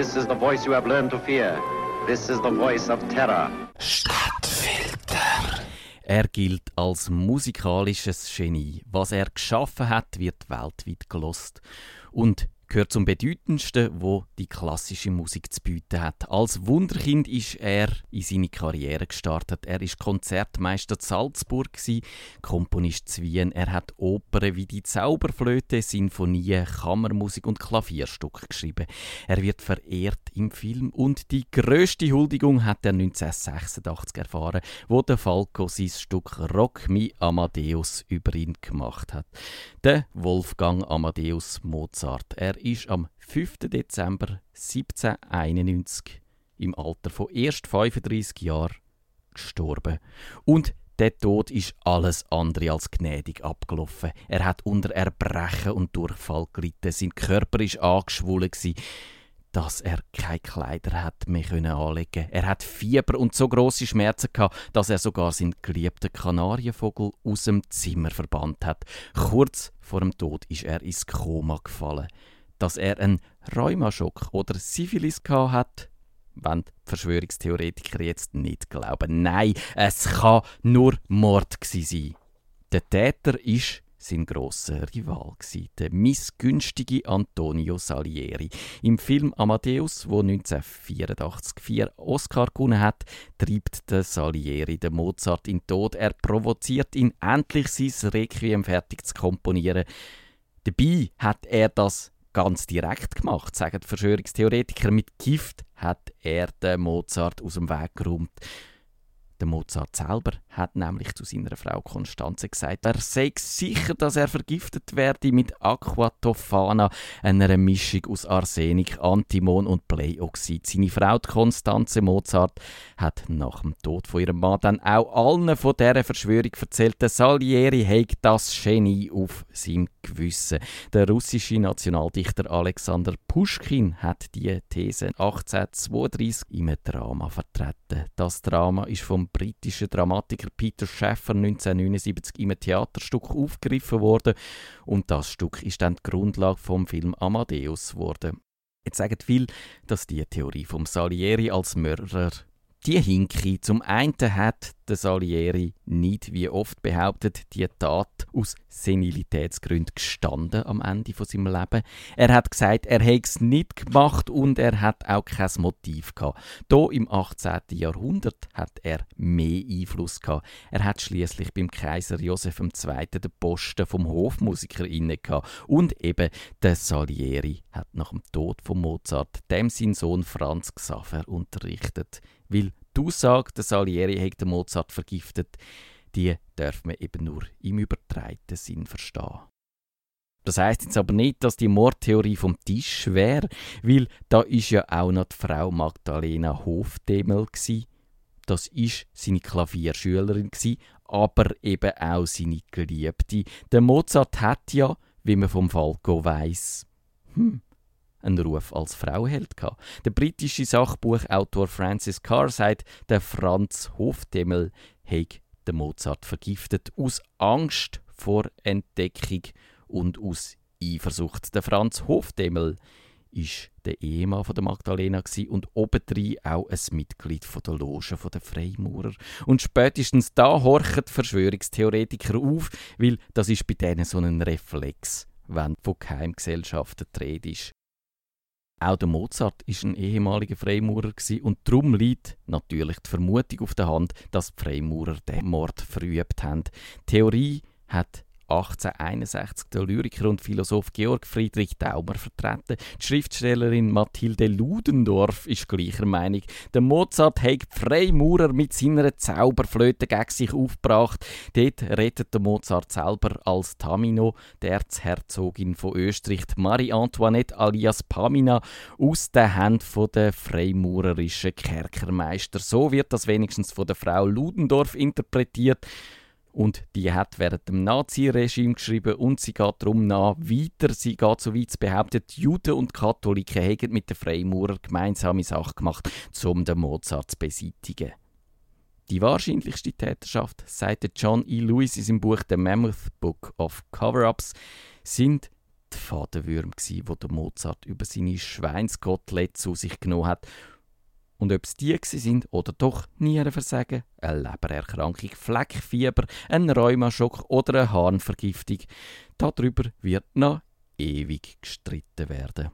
This is the voice you have learned to fear. This is the voice of terror. Stadtfilter. Er gilt als musikalisches Genie. Was er geschaffen hat, wird weltweit gelost. Und gehört zum bedeutendsten, wo die klassische Musik zu bieten hat. Als Wunderkind ist er in seine Karriere gestartet. Er ist Konzertmeister zu Salzburg, Komponist zu Wien. Er hat Opern wie die Zauberflöte, Sinfonien, Kammermusik und Klavierstücke geschrieben. Er wird verehrt im Film und die größte Huldigung hat er 1986 erfahren, wo der Falco sein Stück Rock Me Amadeus über ihn gemacht hat. Der Wolfgang Amadeus Mozart. Er ist am 5. Dezember 1791 im Alter von erst 35 Jahren gestorben. Und der Tod ist alles andere als gnädig abgelaufen. Er hat unter Erbrechen und Durchfall gelitten. Sein Körper ist angeschwollen dass er keine Kleider hat mehr können anlegen. Er hat Fieber und so große Schmerzen gehabt, dass er sogar seinen geliebten Kanarienvogel aus dem Zimmer verbannt hat. Kurz vor dem Tod ist er ins Koma gefallen dass er einen Rheumaschock oder Syphilis hat, wenn die Verschwörungstheoretiker jetzt nicht glauben. Nein, es kann nur Mord sein. Der Täter ist sein grosser Rival, der missgünstige Antonio Salieri. Im Film Amadeus, wo 1984 vier Oscar gewonnen hat, treibt der Salieri den Mozart in Tod. Er provoziert ihn, endlich sein Requiem fertig zu komponieren. Dabei hat er das ganz direkt gemacht, sagen die Verschwörungstheoretiker. Mit Gift hat er den Mozart aus dem Weg geräumt. Der Mozart selber hat nämlich zu seiner Frau Konstanze gesagt, er sei sicher, dass er vergiftet werde mit Aquatofana, einer Mischung aus Arsenik, Antimon und Bleioxid. Seine Frau Konstanze Mozart hat nach dem Tod von ihrem Mann dann auch allen von dieser Verschwörung erzählt. Der Salieri hat das Genie auf seinem Gewissen. Der russische Nationaldichter Alexander Puschkin hat die These 1832 im Drama vertreten. Das Drama ist vom britischen Dramatiker Peter Schaffer 1979 im Theaterstück aufgegriffen worden und das Stück ist dann die Grundlage vom Film Amadeus geworden. Jetzt sagen viele, dass die Theorie vom Salieri als Mörder die Hinke. Zum einen hat der Salieri nicht, wie oft behauptet, die Tat aus Senilitätsgründen gestanden am Ende von seinem Leben. Er hat gesagt, er hätte es nicht gemacht und er hat auch kein Motiv gehabt. Hier im 18. Jahrhundert hat er mehr Einfluss gehabt. Er hat schließlich beim Kaiser Joseph II. den Posten vom Hofmusiker inne gehabt und eben der Salieri hat nach dem Tod von Mozart dem sein Sohn Franz Xaver unterrichtet weil die Aussage, der Salieri hätte Mozart vergiftet, die darf man eben nur im übertreibten Sinn verstehen. Das heißt jetzt aber nicht, dass die Mordtheorie vom Tisch wäre, weil da ist ja auch noch die Frau Magdalena Hofdemel gsi. Das ist seine Klavierschülerin gsi, aber eben auch seine Geliebte. Der Mozart hat ja, wie man vom Falco weiß, hm, einen Ruf als Frauheld gehabt. Der britische Sachbuchautor Francis Carr sagt, der Franz Hofdemmel hätte den Mozart vergiftet aus Angst vor Entdeckung und aus Eifersucht. Der Franz Hofdemmel ist der Ehemann von der Magdalena und obendrein auch ein Mitglied von der Loge der Freimaurer. Und spätestens da horchen die Verschwörungstheoretiker auf, weil das ist bei denen so ein Reflex, wenn von Geheimgesellschaften die Rede ist. Auch der Mozart ist ein ehemaliger Freimaurer und darum liegt natürlich die Vermutung auf der Hand, dass die Freimaurer den Mord verübt haben. Die Theorie hat 1861 der Lyriker und Philosoph Georg Friedrich Daumer vertreten. Die Schriftstellerin Mathilde Ludendorff ist gleicher Meinung. Der Mozart hat Freimaurer mit seiner Zauberflöte gegen sich aufgebracht. Dort rettet der Mozart selber als Tamino, der Erzherzogin von Österreich, Marie Antoinette alias Pamina, aus den Händen der freimaurerischen Kerkermeister. So wird das wenigstens von der Frau Ludendorff interpretiert. Und die hat während dem Naziregime geschrieben und sie geht darum nach weiter. Sie geht so weit die Juden und Katholiken hätten mit den Freimaurern gemeinsame Sache gemacht, um den Mozart zu beseitigen. Die wahrscheinlichste Täterschaft, sagt John E. Lewis in seinem Buch The Mammoth Book of Cover-Ups, sind Fadenwürm, wo der Mozart über seine Schweinskotelett zu sich genommen hat. Und ob es die sind oder doch Nierenversagen, eine Lebererkrankung, Fleckfieber, ein Rheumaschock oder eine Harnvergiftung, darüber wird noch ewig gestritten werden.